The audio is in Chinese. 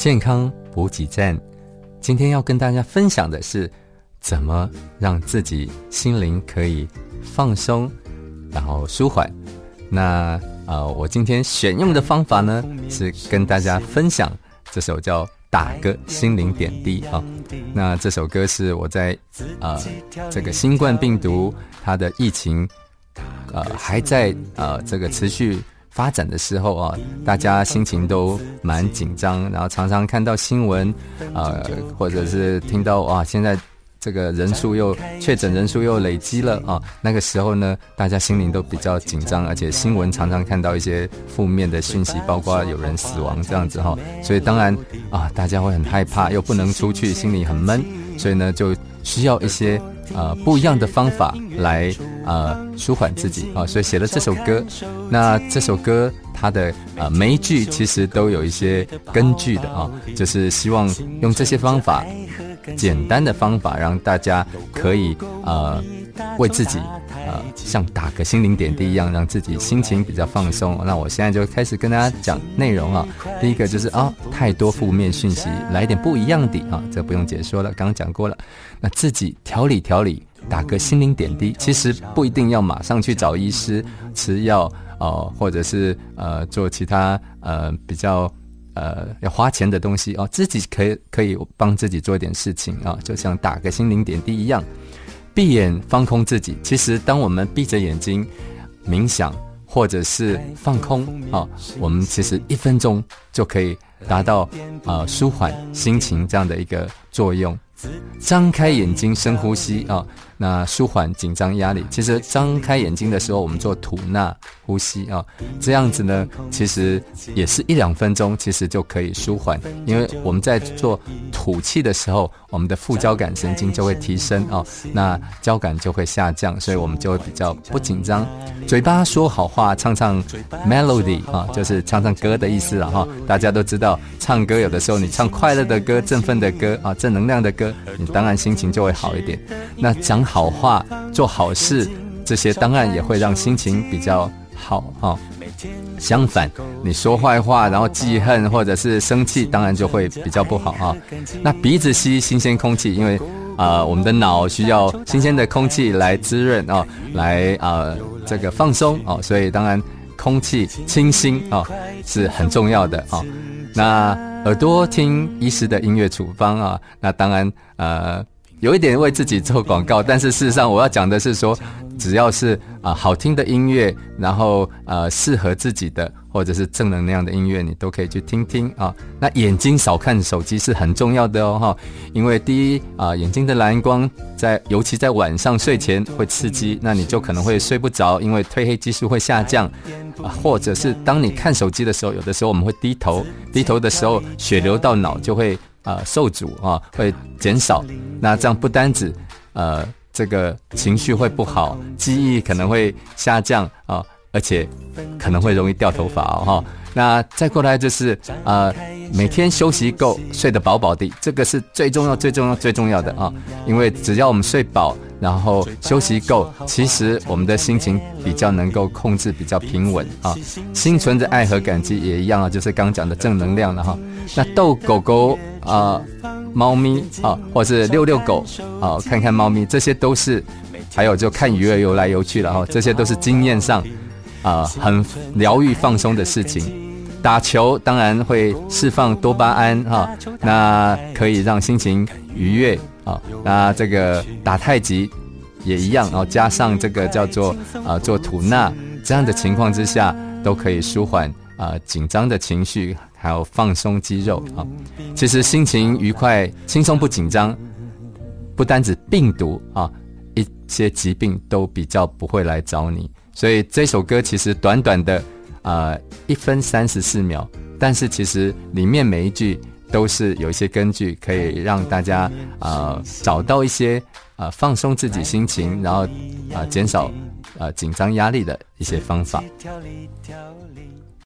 健康补给站。今天要跟大家分享的是，怎么让自己心灵可以放松，然后舒缓。那呃，我今天选用的方法呢，是跟大家分享这首叫《打个心灵点滴》啊。那这首歌是我在呃这个新冠病毒它的疫情呃还在呃这个持续。发展的时候啊，大家心情都蛮紧张，然后常常看到新闻，呃，或者是听到哇，现在这个人数又确诊人数又累积了啊，那个时候呢，大家心灵都比较紧张，而且新闻常常看到一些负面的讯息，包括有人死亡这样子哈，所以当然啊，大家会很害怕，又不能出去，心里很闷，所以呢，就需要一些。呃，不一样的方法来呃舒缓自己啊，所以写了这首歌。那这首歌它的呃每一句其实都有一些根据的啊，就是希望用这些方法，简单的方法，让大家可以呃为自己。呃，像打个心灵点滴一样，让自己心情比较放松。那我现在就开始跟大家讲内容啊。第一个就是啊，太多负面讯息，来点不一样的啊，这不用解说了，刚刚讲过了。那自己调理调理，打个心灵点滴，其实不一定要马上去找医师吃药哦，或者是呃做其他呃比较呃要花钱的东西哦，自己可以可以帮自己做一点事情啊，就像打个心灵点滴一样。闭眼放空自己，其实当我们闭着眼睛冥想或者是放空啊，我们其实一分钟就可以达到啊舒缓心情这样的一个作用。张开眼睛，深呼吸啊。那舒缓紧张压力，其实张开眼睛的时候，我们做吐纳呼吸啊，这样子呢，其实也是一两分钟，其实就可以舒缓。因为我们在做吐气的时候，我们的副交感神经就会提升啊，那交感就会下降，所以我们就会比较不紧张。嘴巴说好话，唱唱 melody 啊，就是唱唱歌的意思了哈。大家都知道，唱歌有的时候你唱快乐的歌、振奋的歌啊、正能量的歌，你当然心情就会好一点。那讲。好话做好事，这些当然也会让心情比较好哈。相反，你说坏话，然后记恨或者是生气，当然就会比较不好啊。那鼻子吸新鲜空气，因为啊，我们的脑需要新鲜的空气来滋润啊，来啊这个放松哦，所以当然空气清新啊是很重要的啊。那耳朵听医师的音乐处方啊，那当然呃。有一点为自己做广告，但是事实上我要讲的是说，只要是啊好听的音乐，然后呃适合自己的或者是正能量的音乐，你都可以去听听啊。那眼睛少看手机是很重要的哦哈，因为第一啊眼睛的蓝光在尤其在晚上睡前会刺激，那你就可能会睡不着，因为褪黑激素会下降啊，或者是当你看手机的时候，有的时候我们会低头，低头的时候血流到脑就会。啊，受阻啊，会减少。那这样不单止，呃，这个情绪会不好，记忆可能会下降啊，而且可能会容易掉头发哦哈。那再过来就是呃，每天休息够，睡得饱饱的，这个是最重要、最重要、最重要的啊。因为只要我们睡饱，然后休息够，其实我们的心情比较能够控制，比较平稳啊。心存着爱和感激也一样啊，就是刚讲的正能量了哈。那逗狗狗。啊，猫咪啊，或者是遛遛狗啊，看看猫咪，这些都是，还有就看鱼儿游来游去了哈，这些都是经验上啊很疗愈放松的事情。打球当然会释放多巴胺哈，那可以让心情愉悦啊。那这个打太极也一样哦，加上这个叫做啊做吐纳，这样的情况之下都可以舒缓啊紧张的情绪。还有放松肌肉啊，其实心情愉快、轻松不紧张，不单指病毒啊，一些疾病都比较不会来找你。所以这首歌其实短短的呃一分三十四秒，但是其实里面每一句都是有一些根据，可以让大家啊找到一些啊放松自己心情，然后啊减少啊紧张压力的一些方法。